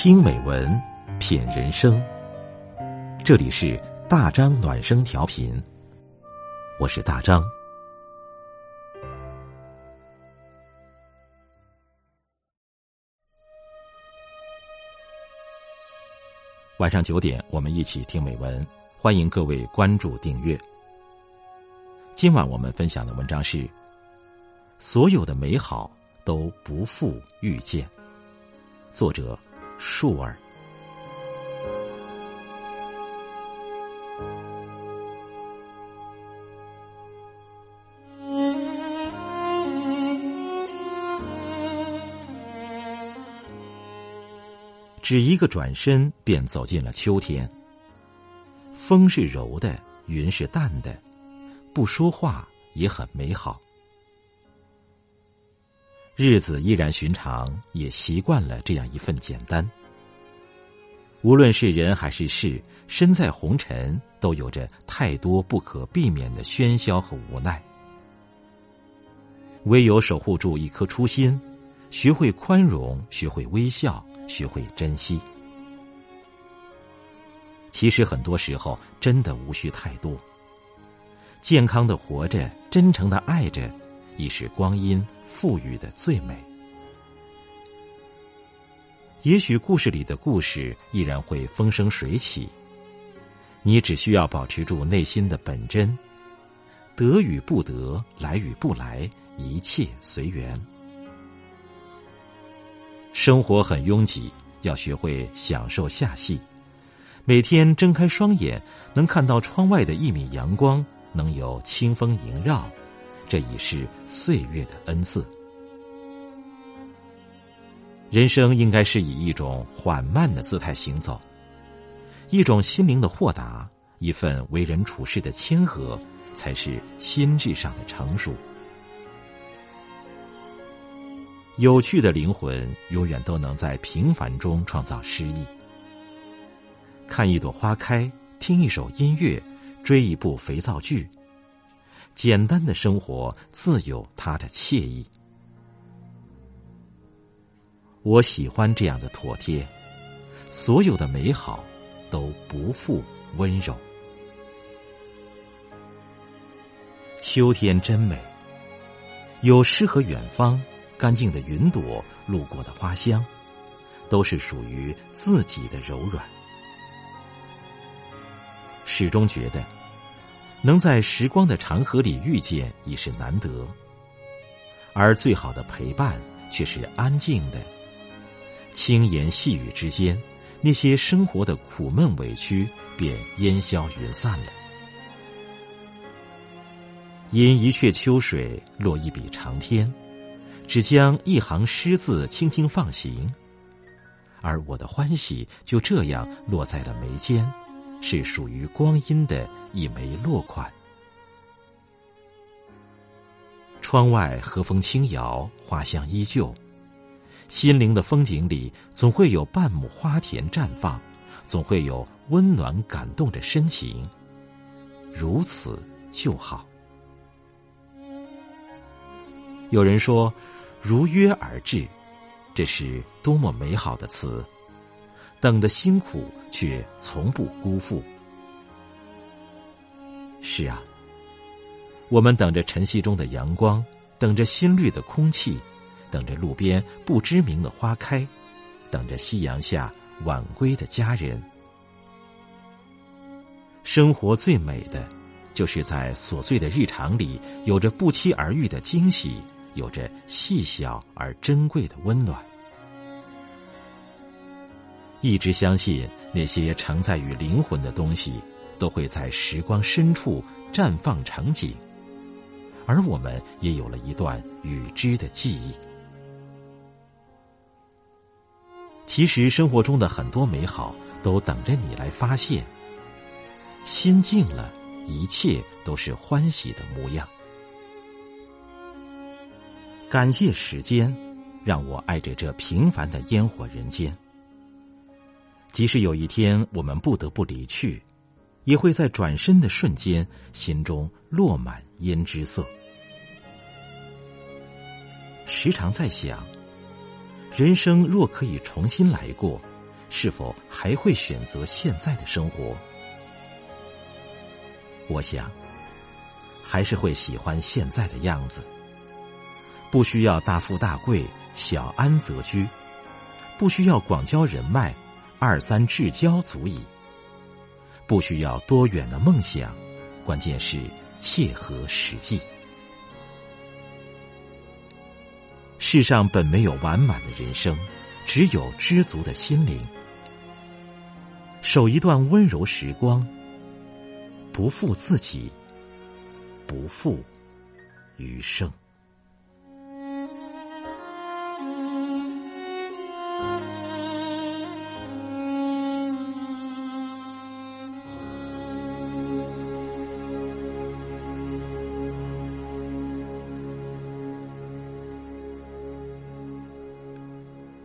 听美文，品人生。这里是大张暖声调频，我是大张。晚上九点，我们一起听美文，欢迎各位关注订阅。今晚我们分享的文章是：所有的美好都不负遇见。作者：树儿。只一个转身，便走进了秋天。风是柔的，云是淡的，不说话也很美好。日子依然寻常，也习惯了这样一份简单。无论是人还是事，身在红尘，都有着太多不可避免的喧嚣和无奈。唯有守护住一颗初心，学会宽容，学会微笑。学会珍惜。其实很多时候，真的无需太多。健康的活着，真诚的爱着，已是光阴赋予的最美。也许故事里的故事依然会风生水起，你只需要保持住内心的本真，得与不得，来与不来，一切随缘。生活很拥挤，要学会享受下戏。每天睁开双眼，能看到窗外的一米阳光，能有清风萦绕，这已是岁月的恩赐。人生应该是以一种缓慢的姿态行走，一种心灵的豁达，一份为人处事的谦和，才是心智上的成熟。有趣的灵魂永远都能在平凡中创造诗意。看一朵花开，听一首音乐，追一部肥皂剧。简单的生活自有它的惬意。我喜欢这样的妥帖，所有的美好都不负温柔。秋天真美，有诗和远方。干净的云朵，路过的花香，都是属于自己的柔软。始终觉得，能在时光的长河里遇见已是难得，而最好的陪伴却是安静的。轻言细语之间，那些生活的苦闷委屈便烟消云散了。因一阙秋水，落一笔长天。只将一行诗字轻轻放行，而我的欢喜就这样落在了眉间，是属于光阴的一枚落款。窗外和风轻摇，花香依旧，心灵的风景里总会有半亩花田绽放，总会有温暖感动着深情，如此就好。有人说。如约而至，这是多么美好的词！等的辛苦，却从不辜负。是啊，我们等着晨曦中的阳光，等着新绿的空气，等着路边不知名的花开，等着夕阳下晚归的家人。生活最美的，就是在琐碎的日常里，有着不期而遇的惊喜。有着细小而珍贵的温暖。一直相信那些承载于灵魂的东西，都会在时光深处绽放成景，而我们也有了一段与之的记忆。其实生活中的很多美好，都等着你来发现。心静了，一切都是欢喜的模样。感谢时间，让我爱着这平凡的烟火人间。即使有一天我们不得不离去，也会在转身的瞬间，心中落满胭脂色。时常在想，人生若可以重新来过，是否还会选择现在的生活？我想，还是会喜欢现在的样子。不需要大富大贵，小安则居；不需要广交人脉，二三至交足矣。不需要多远的梦想，关键是切合实际。世上本没有完满的人生，只有知足的心灵。守一段温柔时光，不负自己，不负余生。